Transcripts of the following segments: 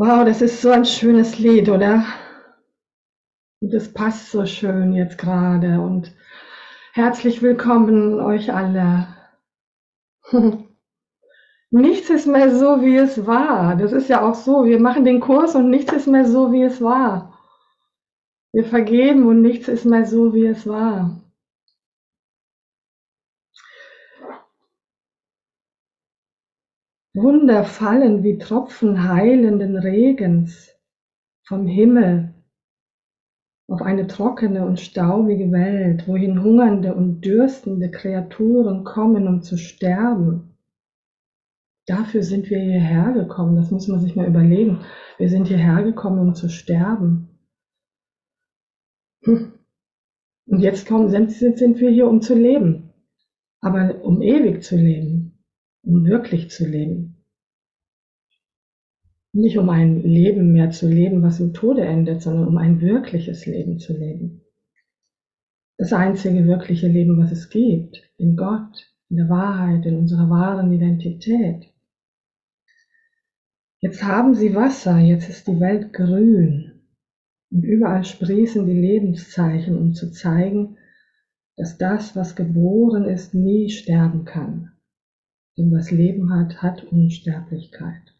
Wow, das ist so ein schönes Lied, oder? Und das passt so schön jetzt gerade und herzlich willkommen euch alle. nichts ist mehr so, wie es war. Das ist ja auch so. Wir machen den Kurs und nichts ist mehr so, wie es war. Wir vergeben und nichts ist mehr so, wie es war. Wunder fallen wie Tropfen heilenden Regens vom Himmel auf eine trockene und staubige Welt, wohin hungernde und dürstende Kreaturen kommen, um zu sterben. Dafür sind wir hierher gekommen, das muss man sich mal überlegen. Wir sind hierher gekommen, um zu sterben. Hm. Und jetzt kommen, sind, sind wir hier, um zu leben, aber um ewig zu leben um wirklich zu leben. Nicht um ein Leben mehr zu leben, was im Tode endet, sondern um ein wirkliches Leben zu leben. Das einzige wirkliche Leben, was es gibt, in Gott, in der Wahrheit, in unserer wahren Identität. Jetzt haben sie Wasser, jetzt ist die Welt grün und überall sprießen die Lebenszeichen, um zu zeigen, dass das, was geboren ist, nie sterben kann. Denn was Leben hat, hat Unsterblichkeit.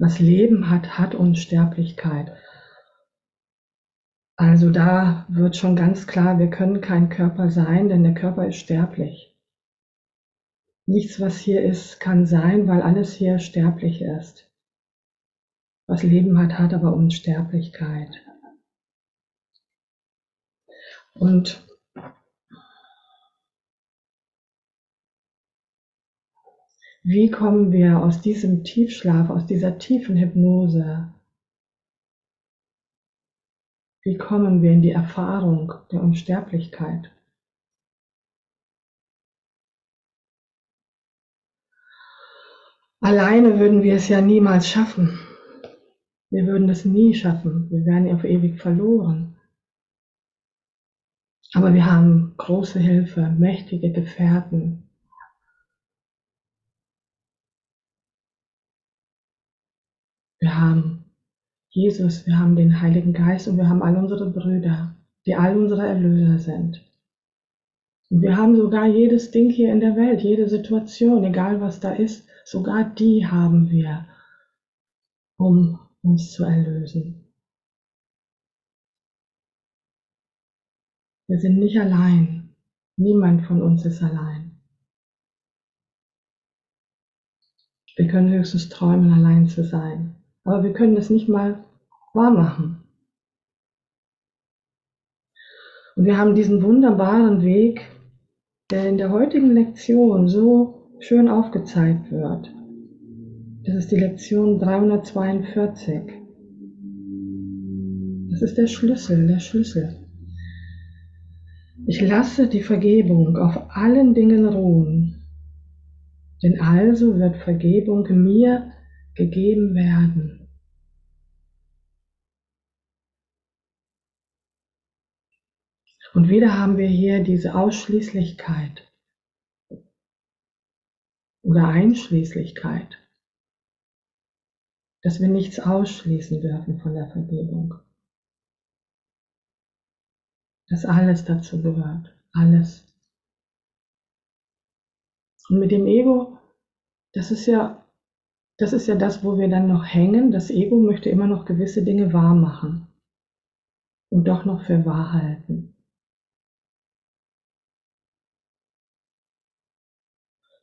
Was Leben hat, hat Unsterblichkeit. Also da wird schon ganz klar, wir können kein Körper sein, denn der Körper ist sterblich. Nichts, was hier ist, kann sein, weil alles hier sterblich ist. Was Leben hat, hat aber Unsterblichkeit. Und Wie kommen wir aus diesem Tiefschlaf, aus dieser tiefen Hypnose? Wie kommen wir in die Erfahrung der Unsterblichkeit? Alleine würden wir es ja niemals schaffen. Wir würden es nie schaffen. Wir wären auf ewig verloren. Aber wir haben große Hilfe, mächtige Gefährten, Wir haben Jesus, wir haben den Heiligen Geist und wir haben all unsere Brüder, die all unsere Erlöser sind. Und wir haben sogar jedes Ding hier in der Welt, jede Situation, egal was da ist, sogar die haben wir, um uns zu erlösen. Wir sind nicht allein. Niemand von uns ist allein. Wir können höchstens träumen, allein zu sein aber wir können es nicht mal wahr machen. Und wir haben diesen wunderbaren Weg, der in der heutigen Lektion so schön aufgezeigt wird. Das ist die Lektion 342. Das ist der Schlüssel, der Schlüssel. Ich lasse die Vergebung auf allen Dingen ruhen, denn also wird Vergebung mir gegeben werden. Und wieder haben wir hier diese Ausschließlichkeit oder Einschließlichkeit, dass wir nichts ausschließen dürfen von der Vergebung. Dass alles dazu gehört, alles. Und mit dem Ego, das ist ja das ist ja das, wo wir dann noch hängen. Das Ego möchte immer noch gewisse Dinge wahr machen und doch noch für wahr halten.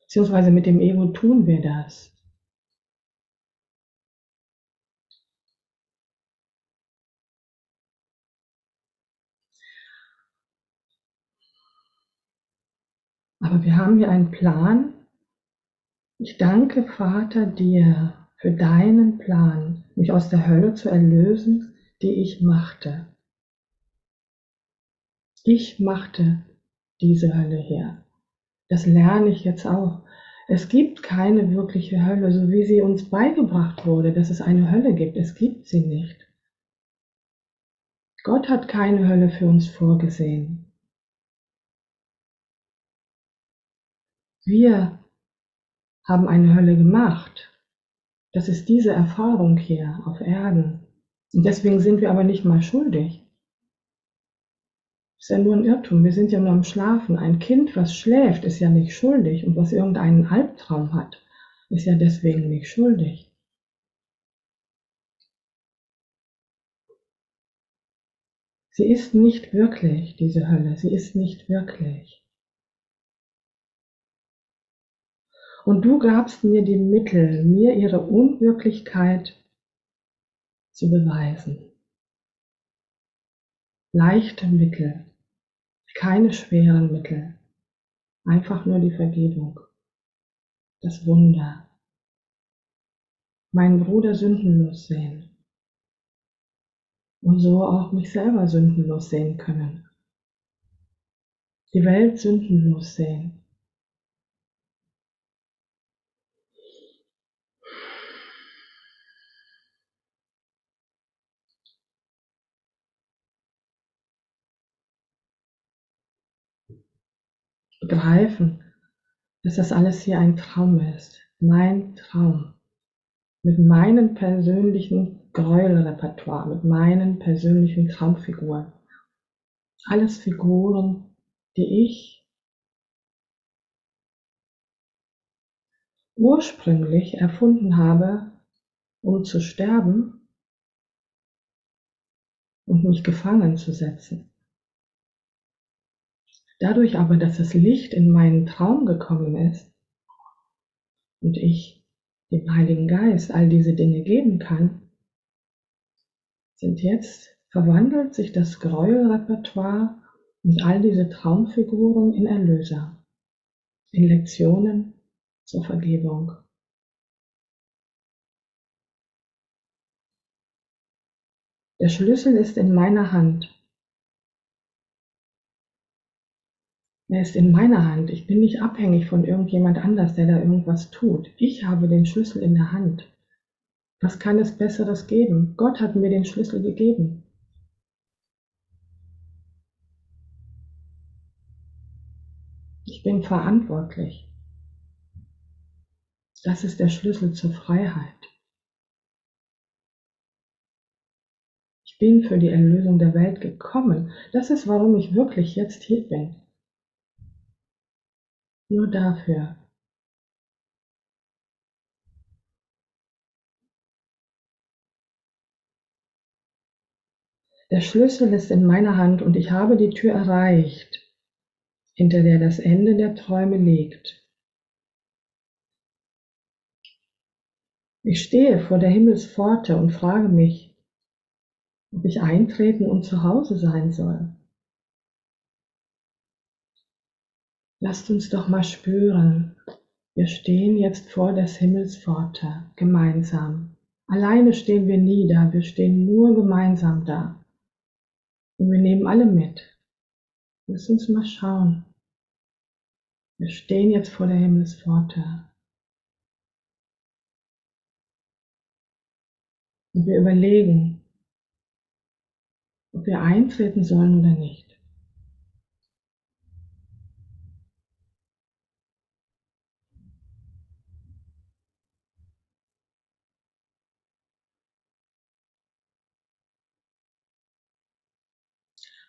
Beziehungsweise mit dem Ego tun wir das. Aber wir haben hier einen Plan, ich danke, Vater, dir für deinen Plan, mich aus der Hölle zu erlösen, die ich machte. Ich machte diese Hölle her. Das lerne ich jetzt auch. Es gibt keine wirkliche Hölle, so wie sie uns beigebracht wurde, dass es eine Hölle gibt. Es gibt sie nicht. Gott hat keine Hölle für uns vorgesehen. Wir haben eine Hölle gemacht. Das ist diese Erfahrung hier auf Erden. Und deswegen sind wir aber nicht mal schuldig. Das ist ja nur ein Irrtum. Wir sind ja nur am Schlafen. Ein Kind, was schläft, ist ja nicht schuldig. Und was irgendeinen Albtraum hat, ist ja deswegen nicht schuldig. Sie ist nicht wirklich, diese Hölle. Sie ist nicht wirklich. Und du gabst mir die Mittel, mir ihre Unwirklichkeit zu beweisen. Leichte Mittel, keine schweren Mittel, einfach nur die Vergebung, das Wunder, meinen Bruder sündenlos sehen. Und so auch mich selber sündenlos sehen können, die Welt sündenlos sehen begreifen, dass das alles hier ein Traum ist, mein Traum, mit meinem persönlichen Gräuelrepertoire, mit meinen persönlichen Traumfiguren. Alles Figuren, die ich ursprünglich erfunden habe, um zu sterben und mich gefangen zu setzen. Dadurch aber, dass das Licht in meinen Traum gekommen ist und ich dem Heiligen Geist all diese Dinge geben kann, sind jetzt verwandelt sich das Gräuelrepertoire und all diese Traumfiguren in Erlöser, in Lektionen zur Vergebung. Der Schlüssel ist in meiner Hand Er ist in meiner Hand. Ich bin nicht abhängig von irgendjemand anders, der da irgendwas tut. Ich habe den Schlüssel in der Hand. Was kann es Besseres geben? Gott hat mir den Schlüssel gegeben. Ich bin verantwortlich. Das ist der Schlüssel zur Freiheit. Ich bin für die Erlösung der Welt gekommen. Das ist, warum ich wirklich jetzt hier bin. Nur dafür. Der Schlüssel ist in meiner Hand und ich habe die Tür erreicht, hinter der das Ende der Träume liegt. Ich stehe vor der Himmelspforte und frage mich, ob ich eintreten und zu Hause sein soll. Lasst uns doch mal spüren, wir stehen jetzt vor des Himmels Pforte, gemeinsam. Alleine stehen wir nie da, wir stehen nur gemeinsam da. Und wir nehmen alle mit. Lass uns mal schauen. Wir stehen jetzt vor der Himmelspforte. Und wir überlegen, ob wir eintreten sollen oder nicht.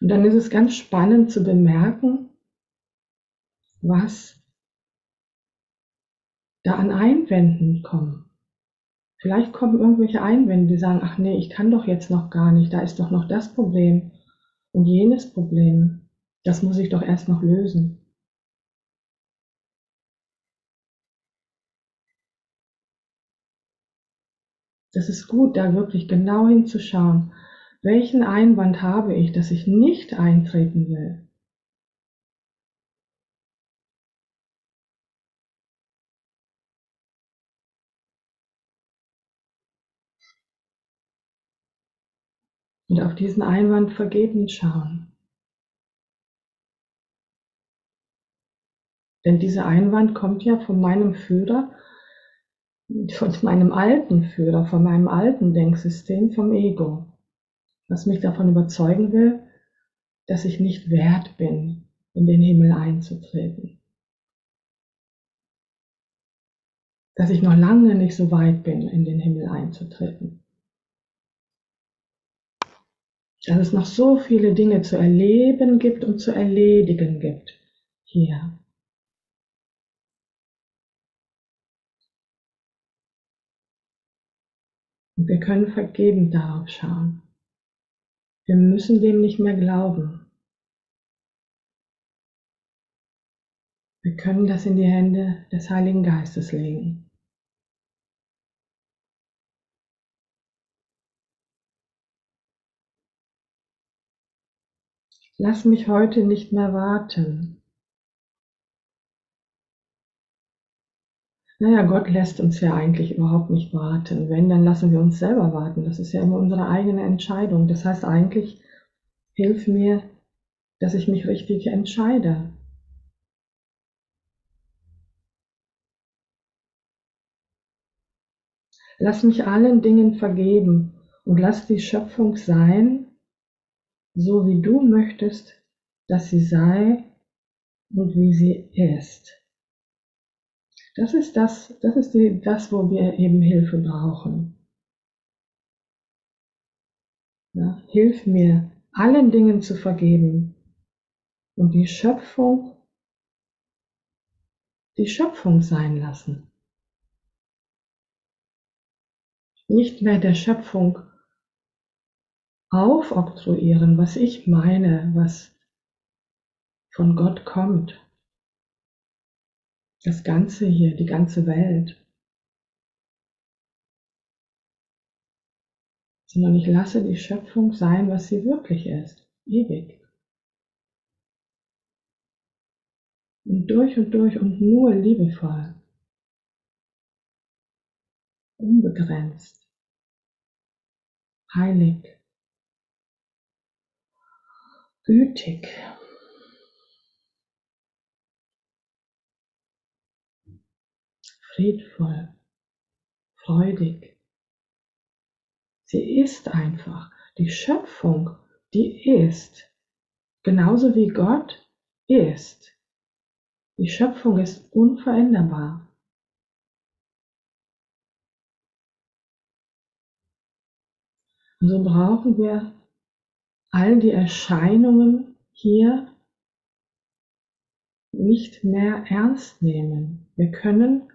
Und dann ist es ganz spannend zu bemerken, was da an Einwänden kommen. Vielleicht kommen irgendwelche Einwände, die sagen, ach nee, ich kann doch jetzt noch gar nicht, da ist doch noch das Problem und jenes Problem. Das muss ich doch erst noch lösen. Das ist gut, da wirklich genau hinzuschauen. Welchen Einwand habe ich, dass ich nicht eintreten will? Und auf diesen Einwand vergebend schauen. Denn dieser Einwand kommt ja von meinem Führer, von meinem alten Führer, von meinem alten Denksystem, vom Ego was mich davon überzeugen will, dass ich nicht wert bin, in den Himmel einzutreten. dass ich noch lange nicht so weit bin, in den Himmel einzutreten. Dass es noch so viele Dinge zu erleben gibt und zu erledigen gibt hier. Und wir können vergebend darauf schauen. Wir müssen dem nicht mehr glauben. Wir können das in die Hände des Heiligen Geistes legen. Lass mich heute nicht mehr warten. Naja, Gott lässt uns ja eigentlich überhaupt nicht warten. Wenn, dann lassen wir uns selber warten. Das ist ja immer unsere eigene Entscheidung. Das heißt eigentlich, hilf mir, dass ich mich richtig entscheide. Lass mich allen Dingen vergeben und lass die Schöpfung sein, so wie du möchtest, dass sie sei und wie sie ist. Das ist das, das ist die, das, wo wir eben Hilfe brauchen. Ja, hilf mir, allen Dingen zu vergeben und die Schöpfung, die Schöpfung sein lassen. Nicht mehr der Schöpfung aufoktroyieren, was ich meine, was von Gott kommt. Das Ganze hier, die ganze Welt. Sondern ich lasse die Schöpfung sein, was sie wirklich ist, ewig. Und durch und durch und nur liebevoll. Unbegrenzt. Heilig. gütig friedvoll, freudig. Sie ist einfach. Die Schöpfung, die ist. Genauso wie Gott ist. Die Schöpfung ist unveränderbar. Und so brauchen wir all die Erscheinungen hier nicht mehr ernst nehmen. Wir können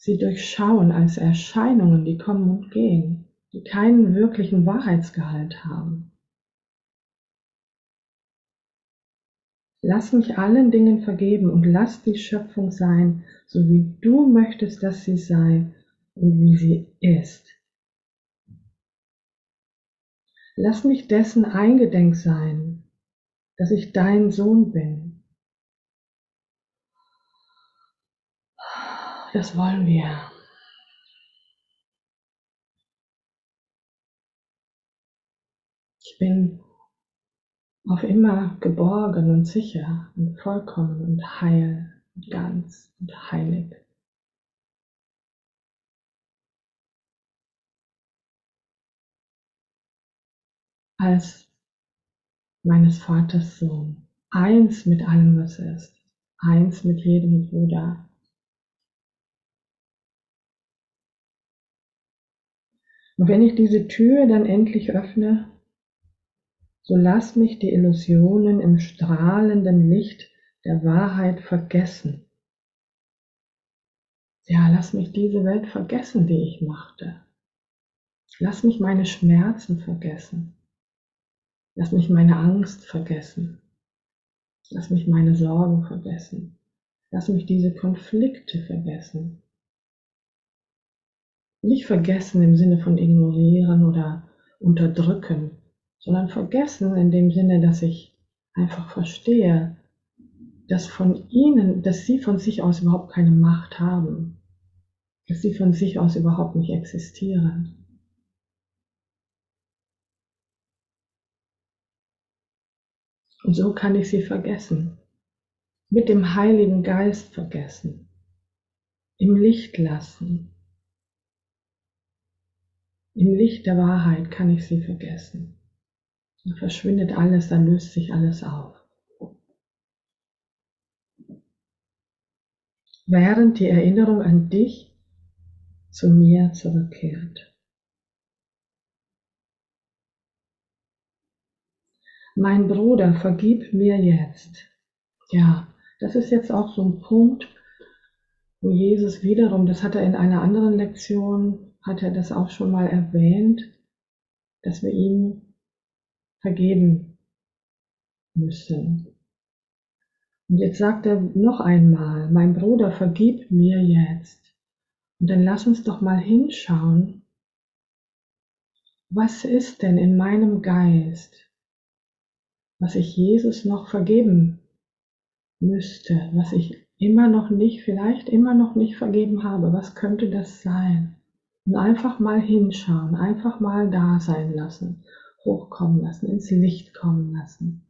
sie durchschauen als Erscheinungen, die kommen und gehen, die keinen wirklichen Wahrheitsgehalt haben. Lass mich allen Dingen vergeben und lass die Schöpfung sein, so wie du möchtest, dass sie sei und wie sie ist. Lass mich dessen eingedenk sein, dass ich dein Sohn bin. Das wollen wir. Ich bin auf immer geborgen und sicher und vollkommen und heil und ganz und heilig. als meines Vaters Sohn, eins mit allem, was ist, eins mit jedem Bruder. Und wenn ich diese Tür dann endlich öffne, so lass mich die Illusionen im strahlenden Licht der Wahrheit vergessen. Ja, lass mich diese Welt vergessen, die ich machte. Lass mich meine Schmerzen vergessen. Lass mich meine Angst vergessen. Lass mich meine Sorgen vergessen. Lass mich diese Konflikte vergessen. Nicht vergessen im Sinne von ignorieren oder unterdrücken, sondern vergessen in dem Sinne, dass ich einfach verstehe, dass von ihnen, dass sie von sich aus überhaupt keine Macht haben, dass sie von sich aus überhaupt nicht existieren. Und so kann ich sie vergessen, mit dem Heiligen Geist vergessen, im Licht lassen. Im Licht der Wahrheit kann ich sie vergessen. Dann verschwindet alles, dann löst sich alles auf. während die Erinnerung an dich zu mir zurückkehrt. Mein Bruder, vergib mir jetzt. Ja, das ist jetzt auch so ein Punkt, wo Jesus wiederum, das hat er in einer anderen Lektion, hat er das auch schon mal erwähnt, dass wir ihm vergeben müssen. Und jetzt sagt er noch einmal, mein Bruder, vergib mir jetzt. Und dann lass uns doch mal hinschauen, was ist denn in meinem Geist, was ich Jesus noch vergeben müsste, was ich immer noch nicht, vielleicht immer noch nicht vergeben habe. Was könnte das sein? Und einfach mal hinschauen, einfach mal da sein lassen, hochkommen lassen, ins Licht kommen lassen.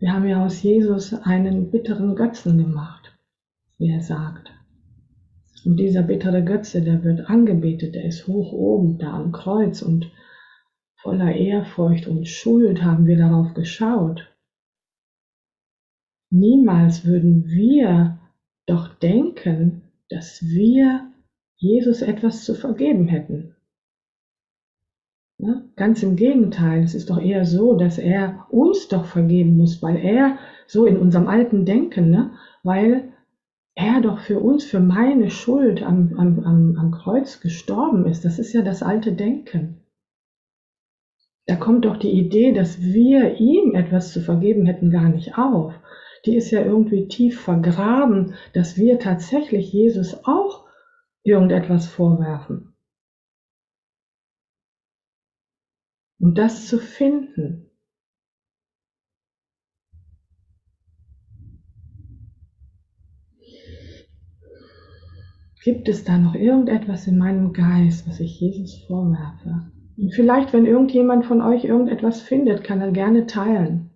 Wir haben ja aus Jesus einen bitteren Götzen gemacht, wie er sagt. Und dieser bittere Götze, der wird angebetet, der ist hoch oben, da am Kreuz und voller Ehrfurcht und Schuld haben wir darauf geschaut. Niemals würden wir doch denken, dass wir Jesus etwas zu vergeben hätten. Ne? Ganz im Gegenteil, es ist doch eher so, dass er uns doch vergeben muss, weil er so in unserem alten Denken, ne? weil er doch für uns, für meine Schuld am, am, am, am Kreuz gestorben ist. Das ist ja das alte Denken. Da kommt doch die Idee, dass wir ihm etwas zu vergeben hätten, gar nicht auf. Die ist ja irgendwie tief vergraben, dass wir tatsächlich Jesus auch irgendetwas vorwerfen. um das zu finden. Gibt es da noch irgendetwas in meinem Geist, was ich Jesus vorwerfe? Und vielleicht, wenn irgendjemand von euch irgendetwas findet, kann er gerne teilen.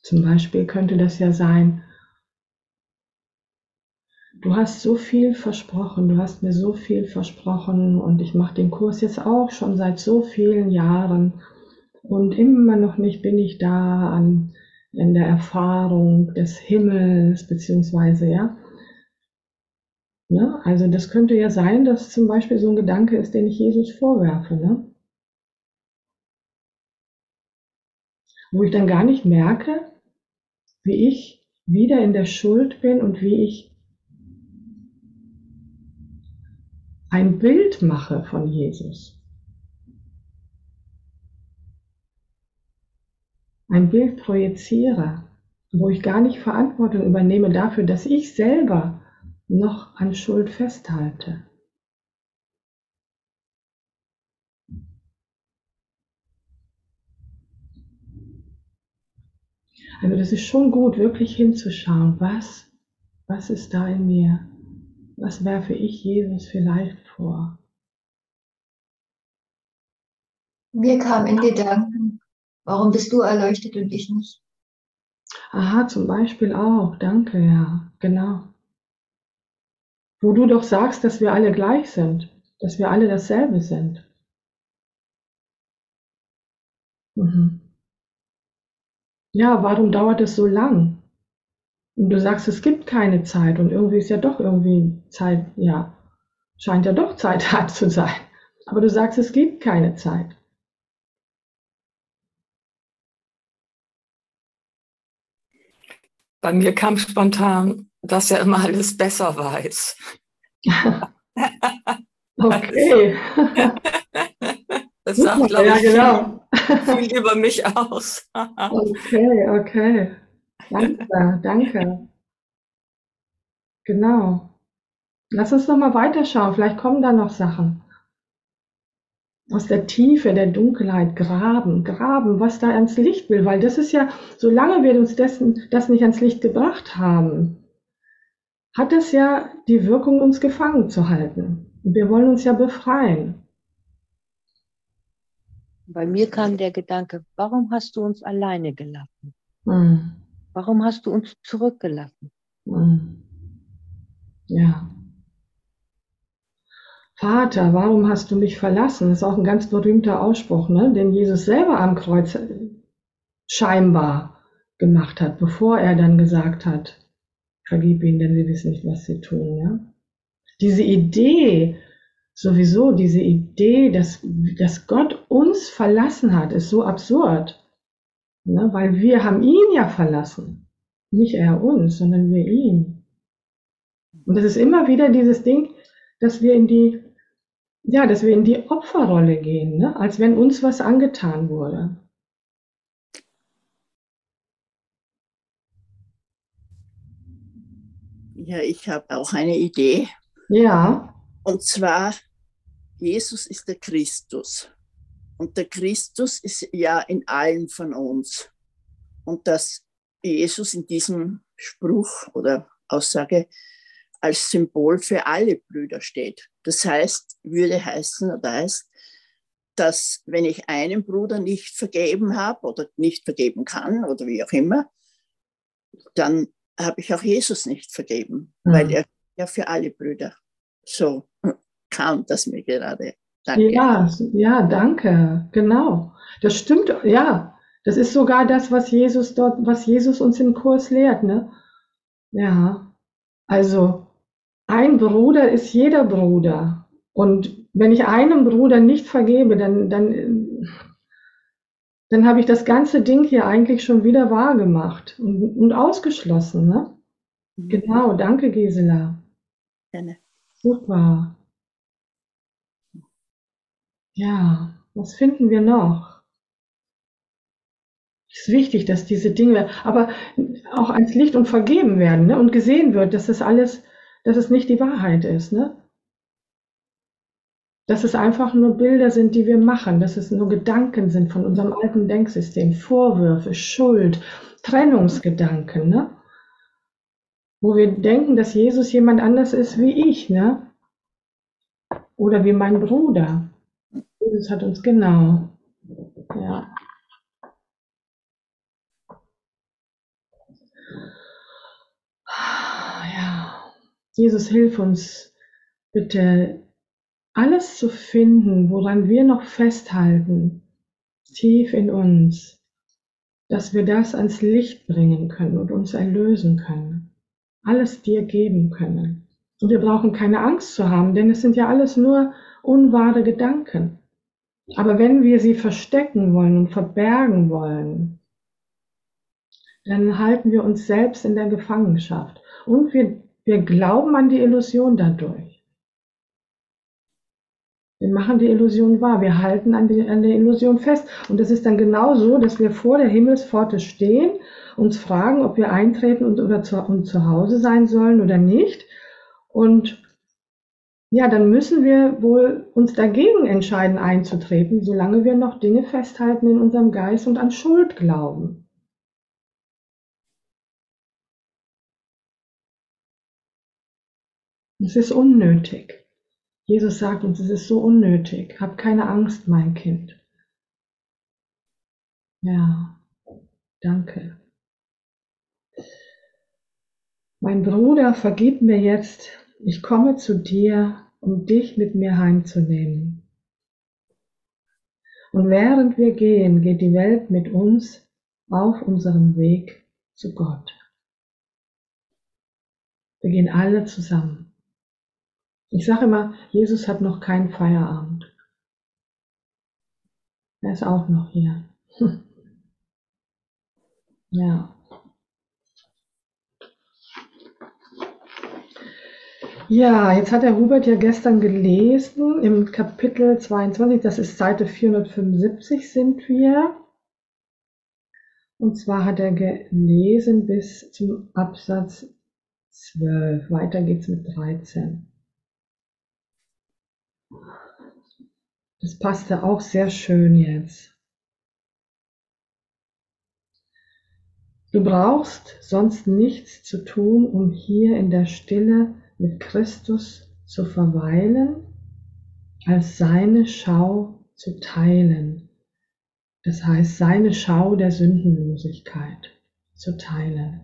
Zum Beispiel könnte das ja sein, du hast so viel versprochen, du hast mir so viel versprochen und ich mache den Kurs jetzt auch schon seit so vielen Jahren und immer noch nicht bin ich da an, in der Erfahrung des Himmels, beziehungsweise, ja. Ne? Also das könnte ja sein, dass zum Beispiel so ein Gedanke ist, den ich Jesus vorwerfe. Ne? Wo ich dann gar nicht merke, wie ich wieder in der Schuld bin und wie ich ein Bild mache von Jesus. Ein Bild projiziere, wo ich gar nicht Verantwortung übernehme dafür, dass ich selber noch an Schuld festhalte. Also das ist schon gut, wirklich hinzuschauen, was, was ist da in mir? Was werfe ich Jesus vielleicht vor? Mir kam in Gedanken, warum bist du erleuchtet und ich nicht? Aha, zum Beispiel auch. Danke, ja, genau. Wo du doch sagst, dass wir alle gleich sind, dass wir alle dasselbe sind. Mhm ja, warum dauert es so lang? Und du sagst, es gibt keine Zeit und irgendwie ist ja doch irgendwie Zeit, ja, scheint ja doch Zeit hart zu sein. Aber du sagst, es gibt keine Zeit. Bei mir kam spontan, dass er immer alles besser weiß. okay. Das sagt, glaube ich, ja, genau viel über mich aus. okay, okay. Danke, danke. Genau. Lass uns noch mal weiterschauen. Vielleicht kommen da noch Sachen. Aus der Tiefe der Dunkelheit graben, graben, was da ans Licht will, weil das ist ja, solange wir uns dessen, das nicht ans Licht gebracht haben, hat es ja die Wirkung, uns gefangen zu halten. Und wir wollen uns ja befreien. Bei mir kam der Gedanke, warum hast du uns alleine gelassen? Mhm. Warum hast du uns zurückgelassen? Mhm. Ja. Vater, warum hast du mich verlassen? Das ist auch ein ganz berühmter Ausspruch, ne? den Jesus selber am Kreuz scheinbar gemacht hat, bevor er dann gesagt hat, vergib ihnen, denn sie wissen nicht, was sie tun. Ja? Diese Idee, sowieso diese Idee, dass, dass Gott uns verlassen hat, ist so absurd. Ne? Weil wir haben ihn ja verlassen. Nicht er uns, sondern wir ihn. Und das ist immer wieder dieses Ding, dass wir in die, ja, dass wir in die Opferrolle gehen, ne? als wenn uns was angetan wurde. Ja, ich habe auch eine Idee. Ja. Und zwar, Jesus ist der Christus. Und der Christus ist ja in allen von uns. Und dass Jesus in diesem Spruch oder Aussage als Symbol für alle Brüder steht. Das heißt, würde heißen oder heißt, dass wenn ich einem Bruder nicht vergeben habe oder nicht vergeben kann oder wie auch immer, dann habe ich auch Jesus nicht vergeben, mhm. weil er ja für alle Brüder so kam das mir gerade. Danke. Ja, ja, danke. Genau. Das stimmt, ja. Das ist sogar das, was Jesus dort, was Jesus uns im Kurs lehrt, ne? Ja. Also, ein Bruder ist jeder Bruder. Und wenn ich einem Bruder nicht vergebe, dann, dann dann habe ich das ganze Ding hier eigentlich schon wieder wahr gemacht und, und ausgeschlossen. Ne? Mhm. Genau, danke Gisela. Gerne. Super. Ja, was finden wir noch? Es ist wichtig, dass diese Dinge, aber auch ans Licht und vergeben werden ne? und gesehen wird, dass das alles, dass es nicht die Wahrheit ist. Ne? dass es einfach nur Bilder sind, die wir machen, dass es nur Gedanken sind von unserem alten Denksystem, Vorwürfe, Schuld, Trennungsgedanken, ne? Wo wir denken, dass Jesus jemand anders ist wie ich, ne? Oder wie mein Bruder. Jesus hat uns genau. Ja. Ja. Jesus, hilf uns bitte alles zu finden, woran wir noch festhalten, tief in uns, dass wir das ans Licht bringen können und uns erlösen können, alles dir geben können. Und wir brauchen keine Angst zu haben, denn es sind ja alles nur unwahre Gedanken. Aber wenn wir sie verstecken wollen und verbergen wollen, dann halten wir uns selbst in der Gefangenschaft. Und wir, wir glauben an die Illusion dadurch. Wir machen die Illusion wahr. Wir halten an, die, an der Illusion fest. Und es ist dann genau so, dass wir vor der Himmelspforte stehen, uns fragen, ob wir eintreten und, oder zu, und zu Hause sein sollen oder nicht. Und ja, dann müssen wir wohl uns dagegen entscheiden, einzutreten, solange wir noch Dinge festhalten in unserem Geist und an Schuld glauben. Es ist unnötig. Jesus sagt uns, es ist so unnötig. Hab keine Angst, mein Kind. Ja, danke. Mein Bruder, vergib mir jetzt. Ich komme zu dir, um dich mit mir heimzunehmen. Und während wir gehen, geht die Welt mit uns auf unserem Weg zu Gott. Wir gehen alle zusammen. Ich sage immer, Jesus hat noch keinen Feierabend. Er ist auch noch hier. Ja. Ja, jetzt hat der Hubert ja gestern gelesen im Kapitel 22, das ist Seite 475 sind wir. Und zwar hat er gelesen bis zum Absatz 12. Weiter geht's mit 13. Das passte auch sehr schön jetzt. Du brauchst sonst nichts zu tun, um hier in der Stille mit Christus zu verweilen, als seine Schau zu teilen. Das heißt, seine Schau der Sündenlosigkeit zu teilen.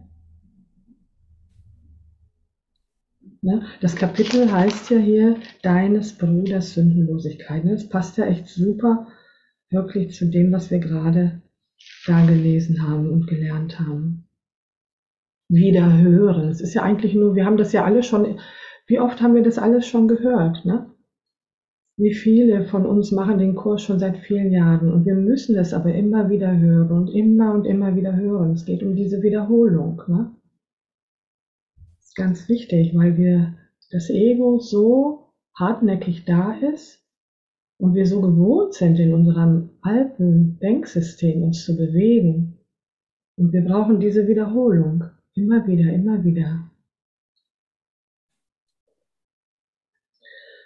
Ne? Das Kapitel heißt ja hier deines Bruders Sündenlosigkeit. Das passt ja echt super wirklich zu dem, was wir gerade da gelesen haben und gelernt haben. Wieder hören. Es ist ja eigentlich nur, wir haben das ja alle schon, wie oft haben wir das alles schon gehört, ne? Wie viele von uns machen den Kurs schon seit vielen Jahren und wir müssen es aber immer wieder hören und immer und immer wieder hören. Es geht um diese Wiederholung. Ne? Das ist ganz wichtig, weil wir das Ego so hartnäckig da ist und wir so gewohnt sind, in unserem alten Denksystem uns zu bewegen. Und wir brauchen diese Wiederholung. Immer wieder, immer wieder.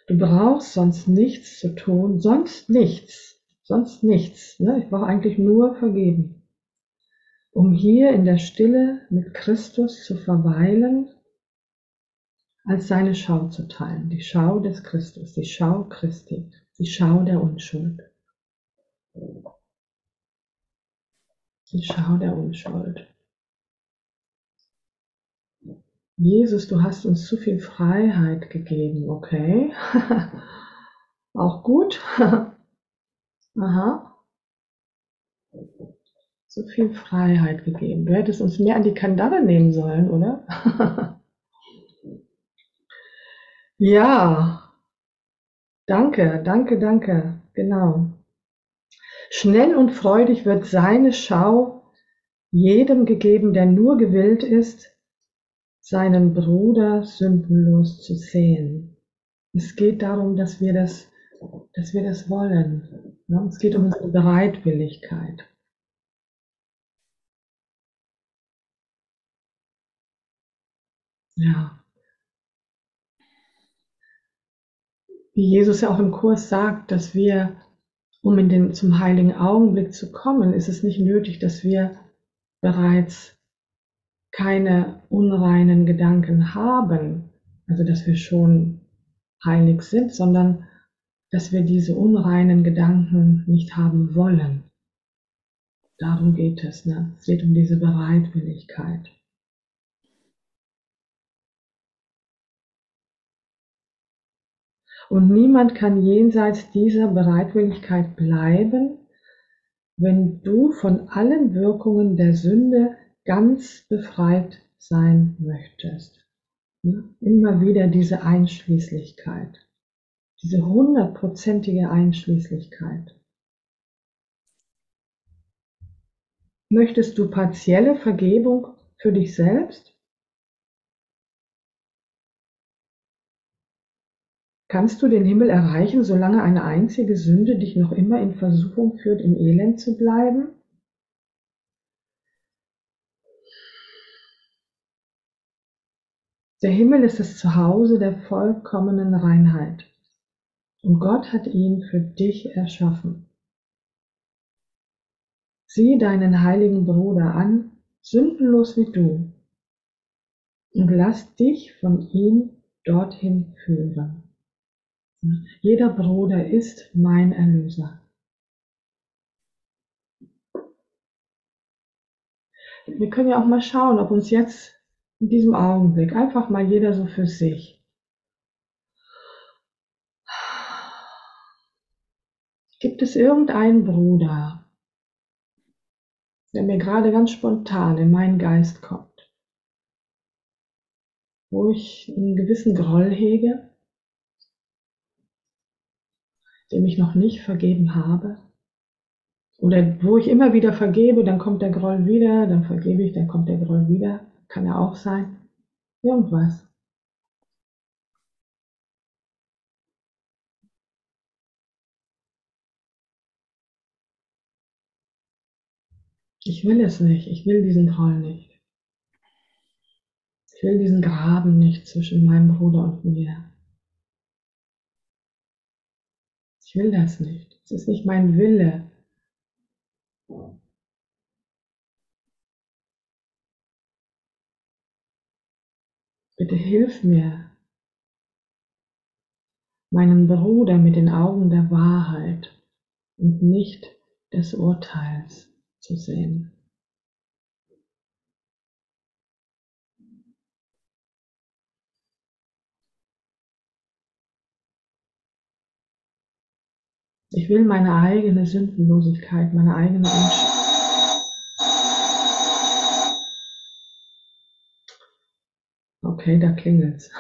Du brauchst sonst nichts zu tun, sonst nichts, sonst nichts. Ne? Ich brauche eigentlich nur vergeben, um hier in der Stille mit Christus zu verweilen, als seine Schau zu teilen, die Schau des Christus, die Schau Christi, die Schau der Unschuld. Die Schau der Unschuld. Jesus, du hast uns zu viel Freiheit gegeben, okay? Auch gut. Aha. Zu viel Freiheit gegeben. Du hättest uns mehr an die Kandare nehmen sollen, oder? ja. Danke, danke, danke. Genau. Schnell und freudig wird seine Schau jedem gegeben, der nur gewillt ist, seinen Bruder sündenlos zu sehen. Es geht darum, dass wir das, dass wir das wollen. Ja, es geht um unsere Bereitwilligkeit. Ja. Wie Jesus ja auch im Kurs sagt, dass wir, um in den, zum heiligen Augenblick zu kommen, ist es nicht nötig, dass wir bereits keine unreinen Gedanken haben, also dass wir schon heilig sind, sondern dass wir diese unreinen Gedanken nicht haben wollen. Darum geht es. Ne? Es geht um diese Bereitwilligkeit. Und niemand kann jenseits dieser Bereitwilligkeit bleiben, wenn du von allen Wirkungen der Sünde ganz befreit sein möchtest. Immer wieder diese Einschließlichkeit, diese hundertprozentige Einschließlichkeit. Möchtest du partielle Vergebung für dich selbst? Kannst du den Himmel erreichen, solange eine einzige Sünde dich noch immer in Versuchung führt, im Elend zu bleiben? Der Himmel ist das Zuhause der vollkommenen Reinheit, und Gott hat ihn für dich erschaffen. Sieh deinen heiligen Bruder an, sündenlos wie du, und lass dich von ihm dorthin führen. Jeder Bruder ist mein Erlöser. Wir können ja auch mal schauen, ob uns jetzt in diesem Augenblick. Einfach mal jeder so für sich. Gibt es irgendeinen Bruder, der mir gerade ganz spontan in meinen Geist kommt, wo ich einen gewissen Groll hege, dem ich noch nicht vergeben habe? Oder wo ich immer wieder vergebe, dann kommt der Groll wieder, dann vergebe ich, dann kommt der Groll wieder. Kann ja auch sein. Irgendwas. Ich will es nicht. Ich will diesen Groll nicht. Ich will diesen Graben nicht zwischen meinem Bruder und mir. Ich will das nicht. Es ist nicht mein Wille. Bitte hilf mir, meinen Bruder mit den Augen der Wahrheit und nicht des Urteils zu sehen. Ich will meine eigene Sündenlosigkeit, meine eigene Unschuld. Okay, da klingelt's.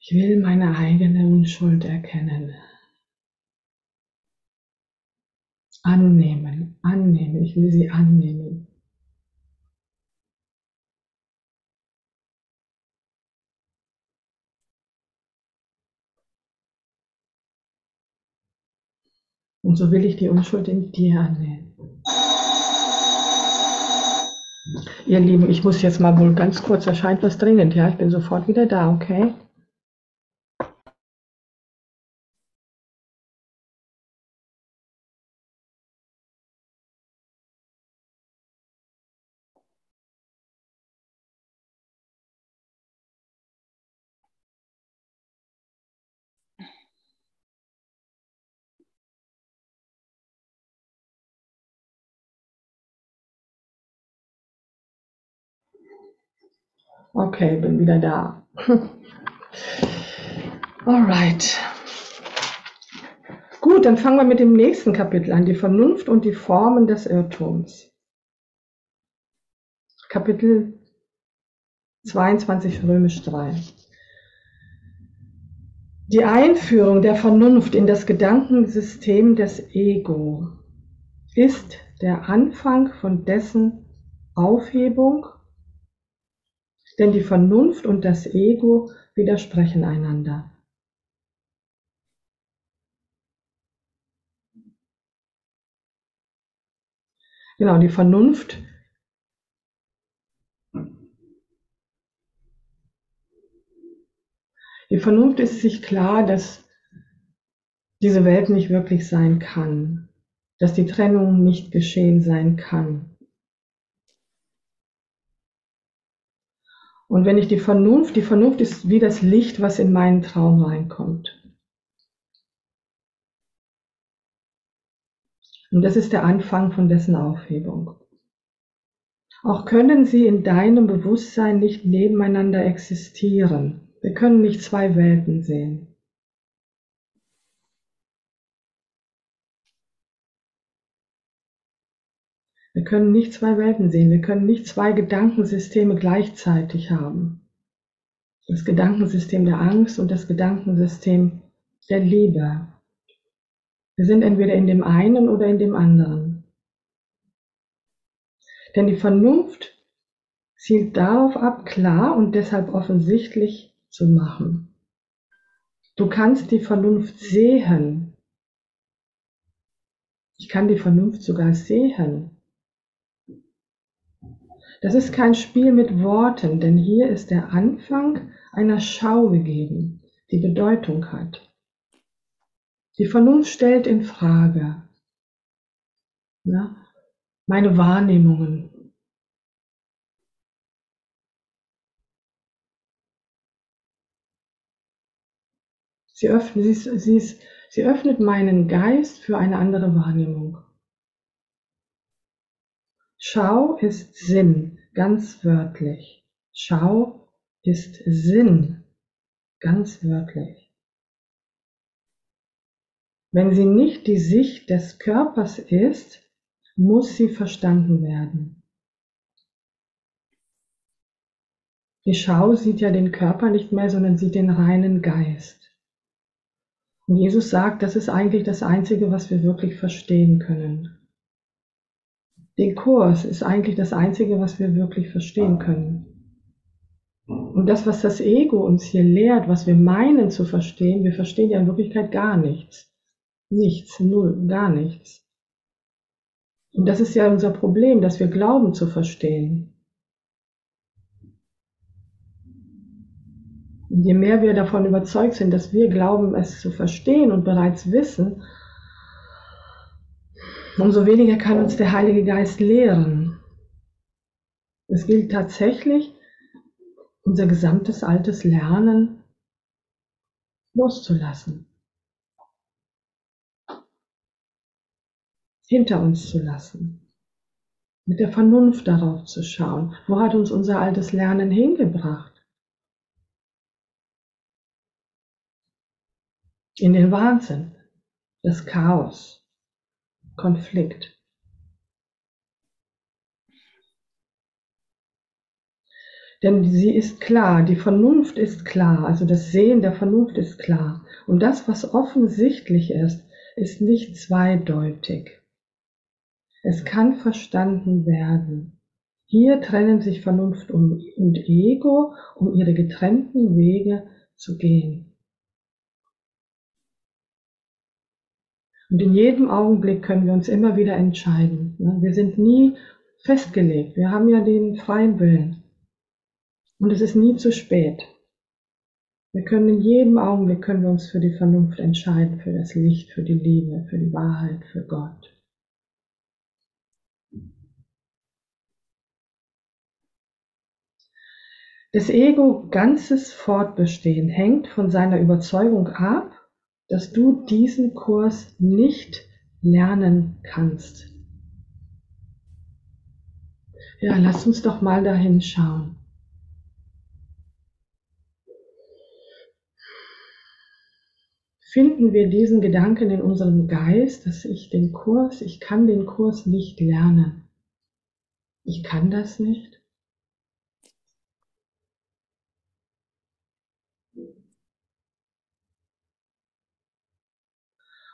Ich will meine eigene Unschuld erkennen. Annehmen, annehmen, ich will sie annehmen. Und so will ich die Unschuld in dir annehmen. Ihr Lieben, ich muss jetzt mal wohl ganz kurz, erscheint was dringend, ja? Ich bin sofort wieder da, okay? Okay, bin wieder da. Alright. Gut, dann fangen wir mit dem nächsten Kapitel an, die Vernunft und die Formen des Irrtums. Kapitel 22 Römisch 3. Die Einführung der Vernunft in das Gedankensystem des Ego ist der Anfang von dessen Aufhebung denn die Vernunft und das Ego widersprechen einander. Genau, die Vernunft Die Vernunft ist sich klar, dass diese Welt nicht wirklich sein kann, dass die Trennung nicht geschehen sein kann. Und wenn ich die Vernunft, die Vernunft ist wie das Licht, was in meinen Traum reinkommt. Und das ist der Anfang von dessen Aufhebung. Auch können sie in deinem Bewusstsein nicht nebeneinander existieren. Wir können nicht zwei Welten sehen. Wir können nicht zwei Welten sehen, wir können nicht zwei Gedankensysteme gleichzeitig haben. Das Gedankensystem der Angst und das Gedankensystem der Liebe. Wir sind entweder in dem einen oder in dem anderen. Denn die Vernunft zielt darauf ab, klar und deshalb offensichtlich zu machen. Du kannst die Vernunft sehen. Ich kann die Vernunft sogar sehen. Das ist kein Spiel mit Worten, denn hier ist der Anfang einer Schau gegeben, die Bedeutung hat. Die Vernunft stellt in Frage ja, meine Wahrnehmungen. Sie öffnet, sie, sie, sie öffnet meinen Geist für eine andere Wahrnehmung. Schau ist Sinn, ganz wörtlich. Schau ist Sinn, ganz wörtlich. Wenn sie nicht die Sicht des Körpers ist, muss sie verstanden werden. Die Schau sieht ja den Körper nicht mehr, sondern sieht den reinen Geist. Und Jesus sagt, das ist eigentlich das Einzige, was wir wirklich verstehen können. Den Kurs ist eigentlich das Einzige, was wir wirklich verstehen können. Und das, was das Ego uns hier lehrt, was wir meinen zu verstehen, wir verstehen ja in Wirklichkeit gar nichts. Nichts, null, gar nichts. Und das ist ja unser Problem, dass wir glauben zu verstehen. Und je mehr wir davon überzeugt sind, dass wir glauben, es zu verstehen und bereits wissen, umso weniger kann uns der Heilige Geist lehren. Es gilt tatsächlich, unser gesamtes altes Lernen loszulassen, hinter uns zu lassen, mit der Vernunft darauf zu schauen, wo hat uns unser altes Lernen hingebracht. In den Wahnsinn, das Chaos, Konflikt. Denn sie ist klar, die Vernunft ist klar, also das Sehen der Vernunft ist klar. Und das, was offensichtlich ist, ist nicht zweideutig. Es kann verstanden werden. Hier trennen sich Vernunft und Ego, um ihre getrennten Wege zu gehen. Und in jedem Augenblick können wir uns immer wieder entscheiden. Wir sind nie festgelegt. Wir haben ja den freien Willen. Und es ist nie zu spät. Wir können in jedem Augenblick können wir uns für die Vernunft entscheiden, für das Licht, für die Liebe, für die Wahrheit, für Gott. Das Ego ganzes Fortbestehen hängt von seiner Überzeugung ab, dass du diesen Kurs nicht lernen kannst. Ja, lass uns doch mal dahin schauen. finden wir diesen Gedanken in unserem Geist, dass ich den Kurs, ich kann den Kurs nicht lernen. Ich kann das nicht.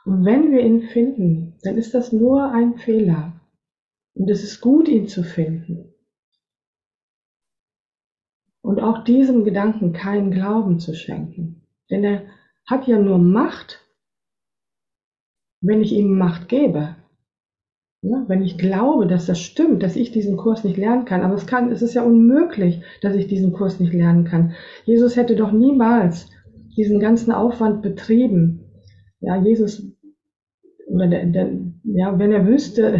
Und wenn wir ihn finden, dann ist das nur ein Fehler. Und es ist gut, ihn zu finden. Und auch diesem Gedanken keinen Glauben zu schenken. Denn er hat ja nur Macht, wenn ich ihm Macht gebe. Ja, wenn ich glaube, dass das stimmt, dass ich diesen Kurs nicht lernen kann, aber es kann, es ist ja unmöglich, dass ich diesen Kurs nicht lernen kann. Jesus hätte doch niemals diesen ganzen Aufwand betrieben. Ja, Jesus, oder der, der, ja, wenn er wüsste,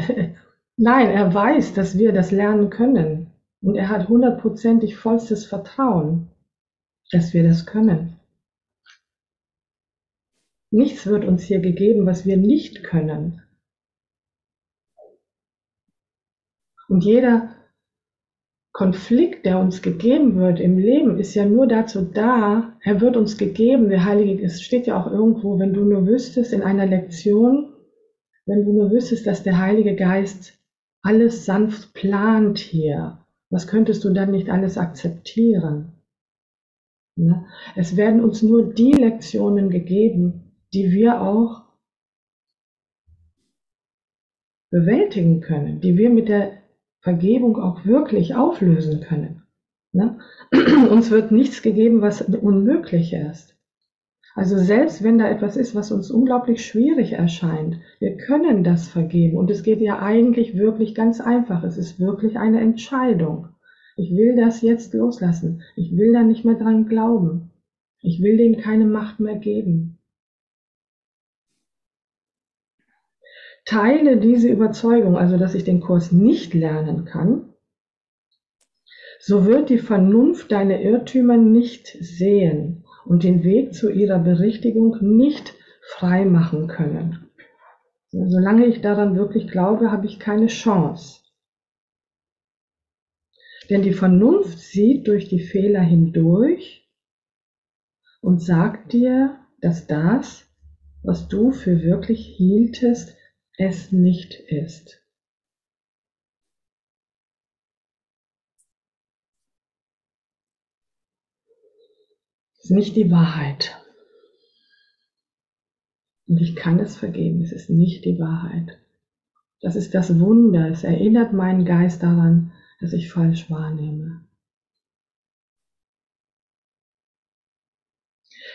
nein, er weiß, dass wir das lernen können. Und er hat hundertprozentig vollstes Vertrauen, dass wir das können. Nichts wird uns hier gegeben, was wir nicht können. Und jeder Konflikt, der uns gegeben wird im Leben, ist ja nur dazu da, er wird uns gegeben, der Heilige, es steht ja auch irgendwo, wenn du nur wüsstest in einer Lektion, wenn du nur wüsstest, dass der Heilige Geist alles sanft plant hier, was könntest du dann nicht alles akzeptieren? Ne? Es werden uns nur die Lektionen gegeben, die wir auch bewältigen können, die wir mit der Vergebung auch wirklich auflösen können. Ne? Uns wird nichts gegeben, was unmöglich ist. Also selbst wenn da etwas ist, was uns unglaublich schwierig erscheint, wir können das vergeben. Und es geht ja eigentlich wirklich ganz einfach. Es ist wirklich eine Entscheidung. Ich will das jetzt loslassen. Ich will da nicht mehr dran glauben. Ich will dem keine Macht mehr geben. teile diese Überzeugung, also dass ich den Kurs nicht lernen kann, so wird die Vernunft deine Irrtümer nicht sehen und den Weg zu ihrer Berichtigung nicht frei machen können. Solange ich daran wirklich glaube, habe ich keine Chance. Denn die Vernunft sieht durch die Fehler hindurch und sagt dir, dass das, was du für wirklich hieltest, es nicht ist. Nicht die Wahrheit. Und ich kann es vergeben. Es ist nicht die Wahrheit. Das ist das Wunder. Es erinnert meinen Geist daran, dass ich falsch wahrnehme.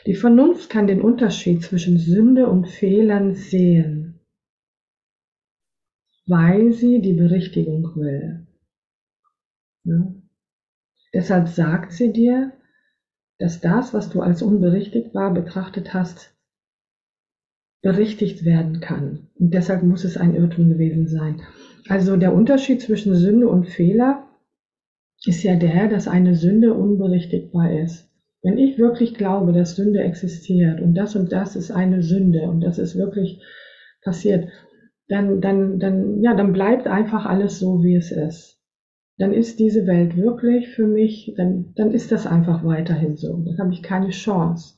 Die Vernunft kann den Unterschied zwischen Sünde und Fehlern sehen weil sie die Berichtigung will. Ja? Deshalb sagt sie dir, dass das, was du als unberichtigt war betrachtet hast, berichtigt werden kann. Und deshalb muss es ein Irrtum gewesen sein. Also der Unterschied zwischen Sünde und Fehler ist ja der, dass eine Sünde unberichtigbar ist. Wenn ich wirklich glaube, dass Sünde existiert und das und das ist eine Sünde und das ist wirklich passiert, dann, dann, dann, ja, dann bleibt einfach alles so, wie es ist. Dann ist diese Welt wirklich für mich, dann, dann ist das einfach weiterhin so. Dann habe ich keine Chance.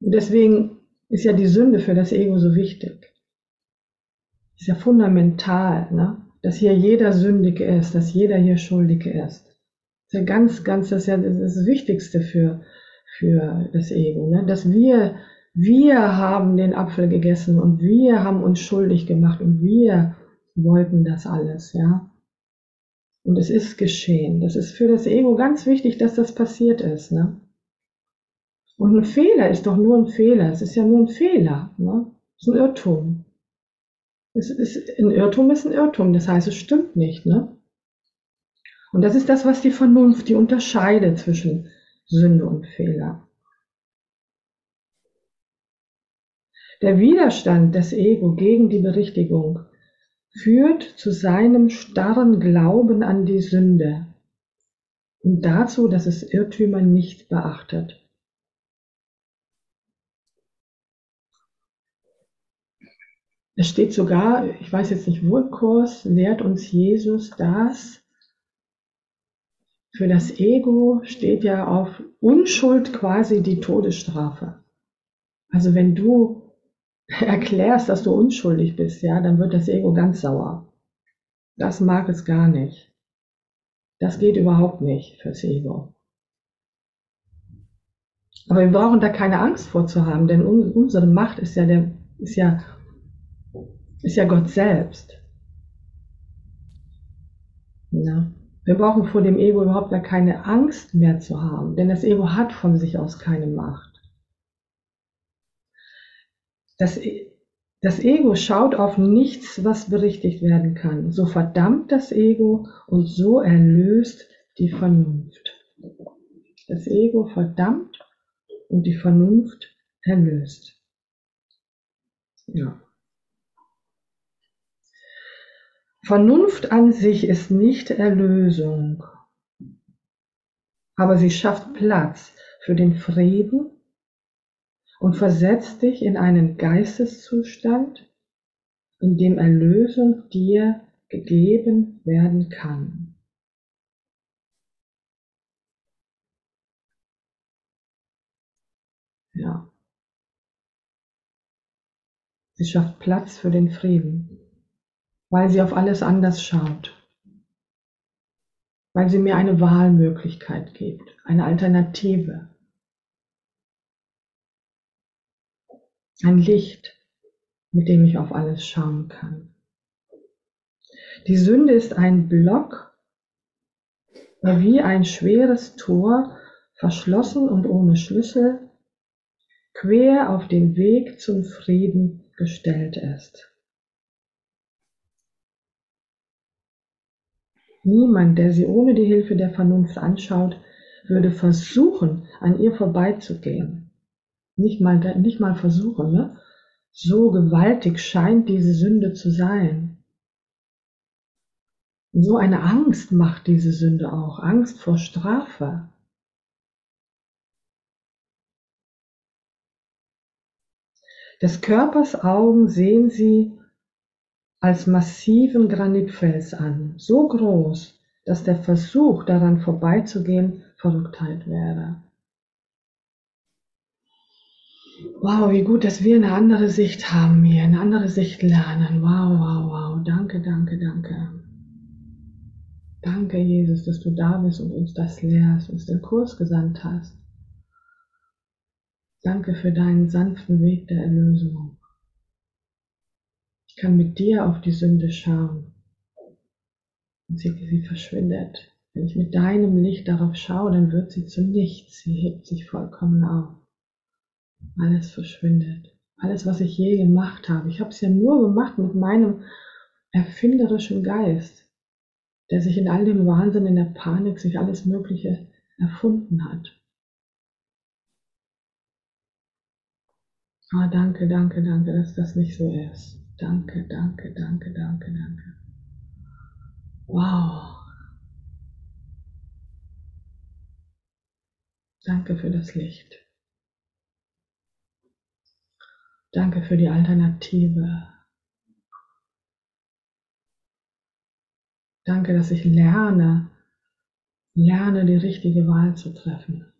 Und deswegen ist ja die Sünde für das Ego so wichtig. Ist ja fundamental, ne? dass hier jeder sündig ist, dass jeder hier schuldig ist. Das ist ja ganz, ganz, das ist ja das Wichtigste für, für das Ego, ne? dass wir, wir haben den Apfel gegessen und wir haben uns schuldig gemacht und wir wollten das alles, ja. Und es ist geschehen. Das ist für das Ego ganz wichtig, dass das passiert ist, ne? Und ein Fehler ist doch nur ein Fehler. Es ist ja nur ein Fehler, ne? Es ist ein Irrtum. Es ist, ein Irrtum ist ein Irrtum, das heißt, es stimmt nicht, ne? Und das ist das, was die Vernunft, die unterscheidet zwischen Sünde und Fehler. Der Widerstand des Ego gegen die Berichtigung führt zu seinem starren Glauben an die Sünde und dazu, dass es Irrtümer nicht beachtet. Es steht sogar, ich weiß jetzt nicht wo Kurs, lehrt uns Jesus das, für das Ego steht ja auf Unschuld quasi die Todesstrafe. Also wenn du erklärst, dass du unschuldig bist, ja, dann wird das Ego ganz sauer. Das mag es gar nicht. Das geht überhaupt nicht fürs Ego. Aber wir brauchen da keine Angst vorzuhaben, denn unsere Macht ist ja der, ist ja, ist ja Gott selbst. Ja. Wir brauchen vor dem Ego überhaupt gar keine Angst mehr zu haben, denn das Ego hat von sich aus keine Macht. Das, e, das Ego schaut auf nichts, was berichtigt werden kann. So verdammt das Ego und so erlöst die Vernunft. Das Ego verdammt und die Vernunft erlöst. Ja. Vernunft an sich ist nicht Erlösung, aber sie schafft Platz für den Frieden und versetzt dich in einen Geisteszustand, in dem Erlösung dir gegeben werden kann. Ja. Sie schafft Platz für den Frieden weil sie auf alles anders schaut, weil sie mir eine Wahlmöglichkeit gibt, eine Alternative, ein Licht, mit dem ich auf alles schauen kann. Die Sünde ist ein Block, wie ein schweres Tor, verschlossen und ohne Schlüssel, quer auf den Weg zum Frieden gestellt ist. Niemand, der sie ohne die Hilfe der Vernunft anschaut, würde versuchen, an ihr vorbeizugehen. Nicht mal, nicht mal versuchen, ne? So gewaltig scheint diese Sünde zu sein. so eine Angst macht diese Sünde auch, Angst vor Strafe. Des Körpers Augen sehen sie als massiven Granitfels an, so groß, dass der Versuch, daran vorbeizugehen, Verrücktheit wäre. Wow, wie gut, dass wir eine andere Sicht haben hier, eine andere Sicht lernen. Wow, wow, wow. Danke, danke, danke. Danke, Jesus, dass du da bist und uns das lehrst, uns den Kurs gesandt hast. Danke für deinen sanften Weg der Erlösung kann mit dir auf die Sünde schauen. Und sie, sie verschwindet. Wenn ich mit deinem Licht darauf schaue, dann wird sie zu nichts. Sie hebt sich vollkommen auf. Alles verschwindet. Alles, was ich je gemacht habe. Ich habe es ja nur gemacht mit meinem erfinderischen Geist, der sich in all dem Wahnsinn, in der Panik, sich alles Mögliche erfunden hat. Ah, danke, danke, danke, dass das nicht so ist. Danke, danke, danke, danke, danke. Wow. Danke für das Licht. Danke für die Alternative. Danke, dass ich lerne, lerne die richtige Wahl zu treffen.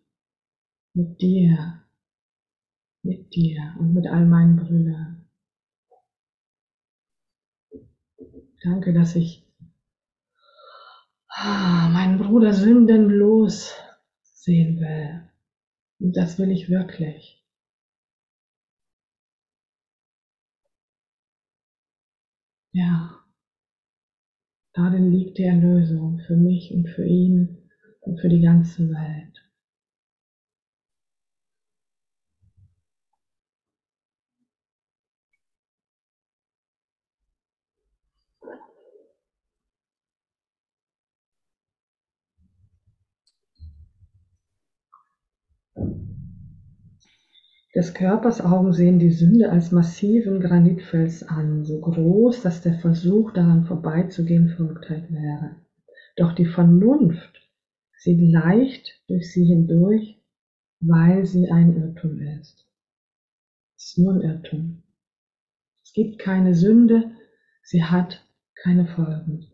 Mit dir, mit dir und mit all meinen Brüdern. Danke, dass ich ah, meinen Bruder sündenlos sehen will. Und das will ich wirklich. Ja. Darin liegt die Erlösung für mich und für ihn und für die ganze Welt. Des Körpers Augen sehen die Sünde als massiven Granitfels an, so groß, dass der Versuch, daran vorbeizugehen, Verrücktheit wäre. Doch die Vernunft sieht leicht durch sie hindurch, weil sie ein Irrtum ist. Es ist nur ein Irrtum. Es gibt keine Sünde, sie hat keine Folgen.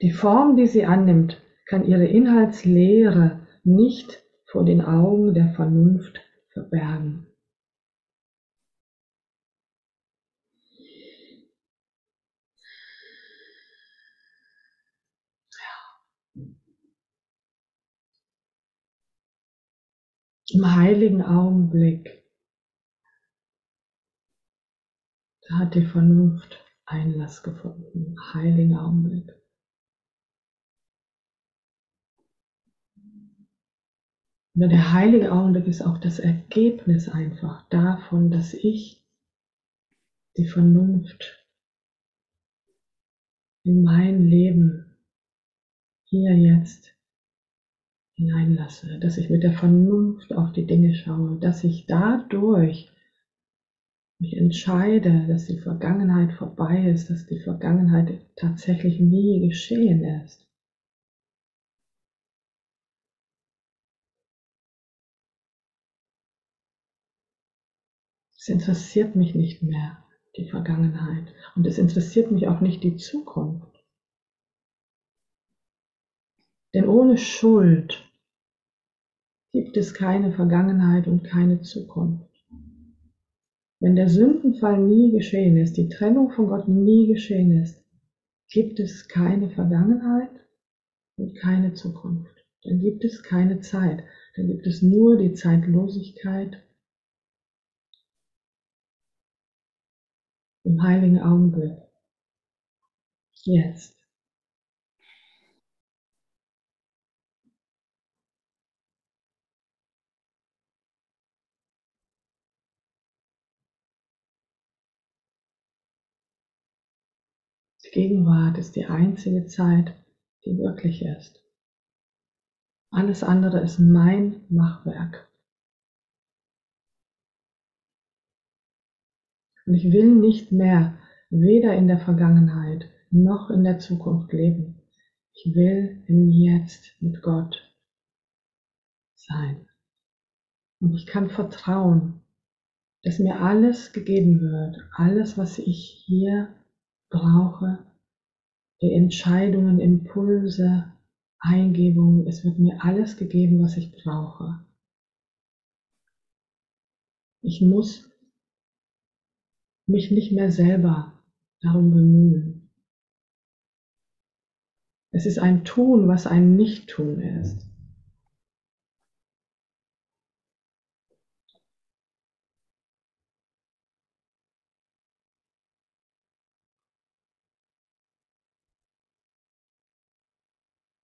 Die Form, die sie annimmt, kann ihre Inhaltslehre nicht vor den Augen der Vernunft verbergen. Im heiligen Augenblick, da hat die Vernunft Einlass gefunden, im heiligen Augenblick. Nur der heilige Augenblick ist auch das Ergebnis einfach davon, dass ich die Vernunft in mein Leben hier jetzt hineinlasse, dass ich mit der Vernunft auf die Dinge schaue, dass ich dadurch mich entscheide, dass die Vergangenheit vorbei ist, dass die Vergangenheit tatsächlich nie geschehen ist. Es interessiert mich nicht mehr die Vergangenheit und es interessiert mich auch nicht die Zukunft. Denn ohne Schuld gibt es keine Vergangenheit und keine Zukunft. Wenn der Sündenfall nie geschehen ist, die Trennung von Gott nie geschehen ist, gibt es keine Vergangenheit und keine Zukunft. Dann gibt es keine Zeit. Dann gibt es nur die Zeitlosigkeit im heiligen Augenblick. Jetzt. Die Gegenwart ist die einzige Zeit, die wirklich ist. Alles andere ist mein Machwerk. Und ich will nicht mehr weder in der Vergangenheit noch in der Zukunft leben. Ich will im Jetzt mit Gott sein. Und ich kann vertrauen, dass mir alles gegeben wird, alles, was ich hier brauche, die Entscheidungen, Impulse, Eingebungen, es wird mir alles gegeben, was ich brauche. Ich muss mich nicht mehr selber darum bemühen. Es ist ein Tun, was ein Nicht-Tun ist.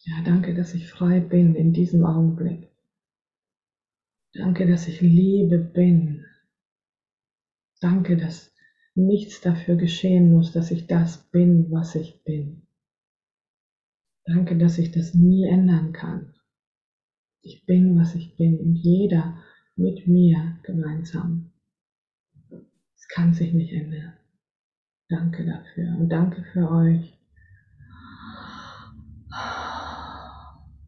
Ja, danke, dass ich frei bin in diesem Augenblick. Danke, dass ich Liebe bin. Danke, dass nichts dafür geschehen muss, dass ich das bin, was ich bin. Danke, dass ich das nie ändern kann. Ich bin, was ich bin und jeder mit mir gemeinsam. Es kann sich nicht ändern. Danke dafür und danke für euch.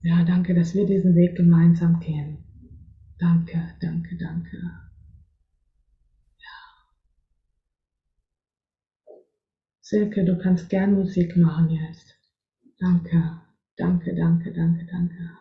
Ja, danke, dass wir diesen Weg gemeinsam gehen. Danke, danke, danke. Silke, du kannst gern Musik machen jetzt. Danke, danke, danke, danke, danke.